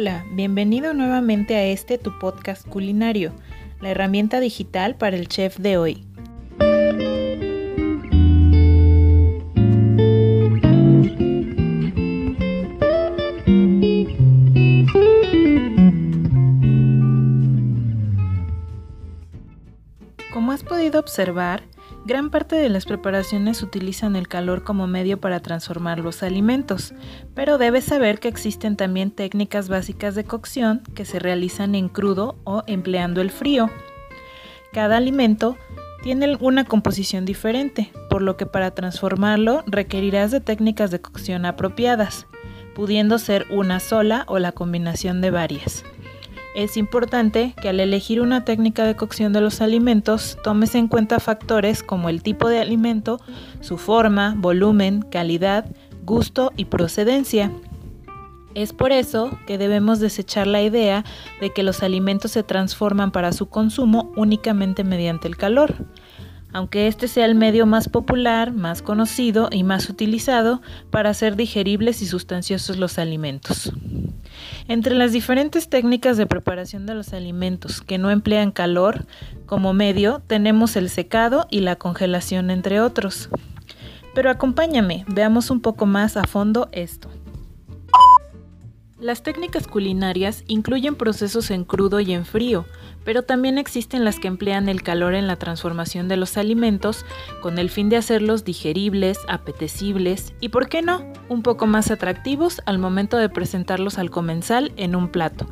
Hola, bienvenido nuevamente a este tu podcast culinario, la herramienta digital para el chef de hoy. Como has podido observar, Gran parte de las preparaciones utilizan el calor como medio para transformar los alimentos, pero debes saber que existen también técnicas básicas de cocción que se realizan en crudo o empleando el frío. Cada alimento tiene una composición diferente, por lo que para transformarlo requerirás de técnicas de cocción apropiadas, pudiendo ser una sola o la combinación de varias. Es importante que al elegir una técnica de cocción de los alimentos tomes en cuenta factores como el tipo de alimento, su forma, volumen, calidad, gusto y procedencia. Es por eso que debemos desechar la idea de que los alimentos se transforman para su consumo únicamente mediante el calor. Aunque este sea el medio más popular, más conocido y más utilizado para hacer digeribles y sustanciosos los alimentos. Entre las diferentes técnicas de preparación de los alimentos que no emplean calor como medio, tenemos el secado y la congelación, entre otros. Pero acompáñame, veamos un poco más a fondo esto. Las técnicas culinarias incluyen procesos en crudo y en frío, pero también existen las que emplean el calor en la transformación de los alimentos con el fin de hacerlos digeribles, apetecibles y, por qué no, un poco más atractivos al momento de presentarlos al comensal en un plato.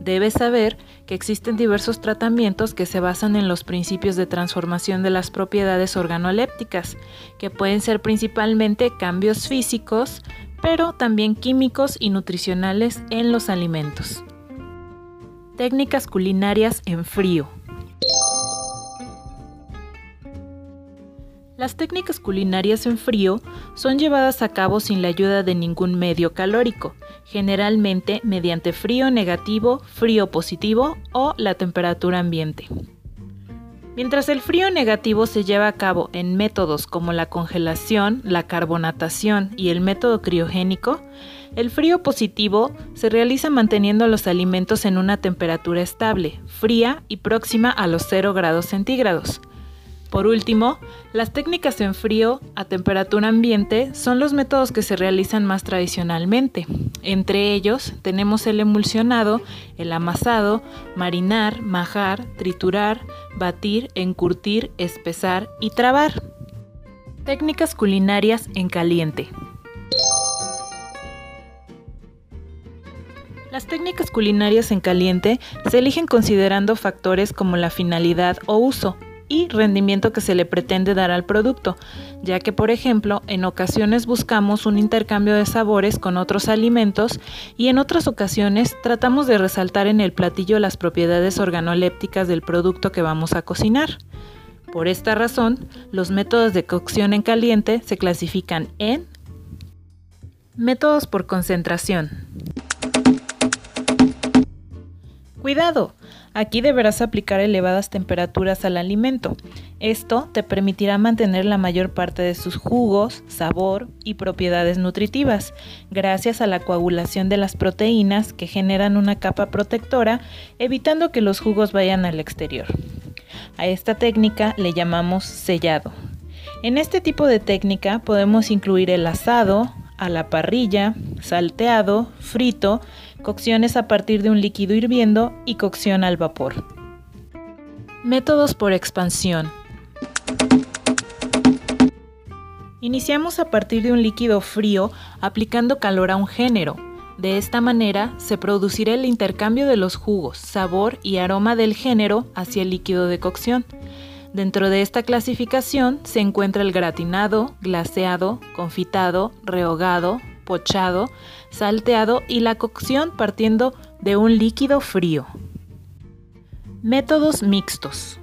Debes saber que existen diversos tratamientos que se basan en los principios de transformación de las propiedades organolépticas, que pueden ser principalmente cambios físicos, pero también químicos y nutricionales en los alimentos. Técnicas culinarias en frío. Las técnicas culinarias en frío son llevadas a cabo sin la ayuda de ningún medio calórico, generalmente mediante frío negativo, frío positivo o la temperatura ambiente. Mientras el frío negativo se lleva a cabo en métodos como la congelación, la carbonatación y el método criogénico, el frío positivo se realiza manteniendo los alimentos en una temperatura estable, fría y próxima a los 0 grados centígrados, por último, las técnicas en frío a temperatura ambiente son los métodos que se realizan más tradicionalmente. Entre ellos tenemos el emulsionado, el amasado, marinar, majar, triturar, batir, encurtir, espesar y trabar. Técnicas culinarias en caliente. Las técnicas culinarias en caliente se eligen considerando factores como la finalidad o uso, y rendimiento que se le pretende dar al producto, ya que por ejemplo en ocasiones buscamos un intercambio de sabores con otros alimentos y en otras ocasiones tratamos de resaltar en el platillo las propiedades organolépticas del producto que vamos a cocinar. Por esta razón, los métodos de cocción en caliente se clasifican en métodos por concentración. Cuidado, Aquí deberás aplicar elevadas temperaturas al alimento. Esto te permitirá mantener la mayor parte de sus jugos, sabor y propiedades nutritivas, gracias a la coagulación de las proteínas que generan una capa protectora, evitando que los jugos vayan al exterior. A esta técnica le llamamos sellado. En este tipo de técnica podemos incluir el asado, a la parrilla, salteado, frito, cocciones a partir de un líquido hirviendo y cocción al vapor. Métodos por expansión. Iniciamos a partir de un líquido frío aplicando calor a un género. De esta manera se producirá el intercambio de los jugos, sabor y aroma del género hacia el líquido de cocción. Dentro de esta clasificación se encuentra el gratinado, glaseado, confitado, rehogado, pochado, salteado y la cocción partiendo de un líquido frío. Métodos mixtos.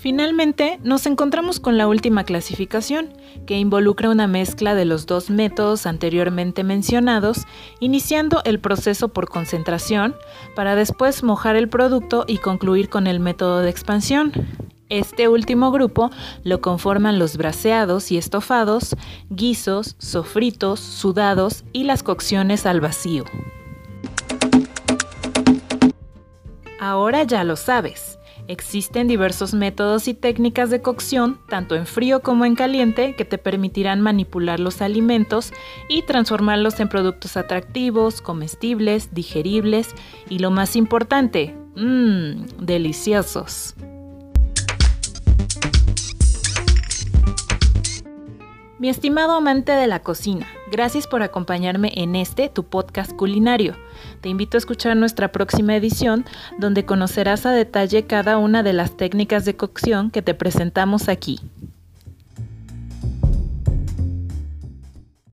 Finalmente, nos encontramos con la última clasificación, que involucra una mezcla de los dos métodos anteriormente mencionados, iniciando el proceso por concentración, para después mojar el producto y concluir con el método de expansión. Este último grupo lo conforman los braseados y estofados, guisos, sofritos, sudados y las cocciones al vacío. Ahora ya lo sabes. Existen diversos métodos y técnicas de cocción, tanto en frío como en caliente, que te permitirán manipular los alimentos y transformarlos en productos atractivos, comestibles, digeribles y lo más importante, mmm, deliciosos. Mi estimado amante de la cocina, gracias por acompañarme en este, tu podcast culinario. Te invito a escuchar nuestra próxima edición, donde conocerás a detalle cada una de las técnicas de cocción que te presentamos aquí.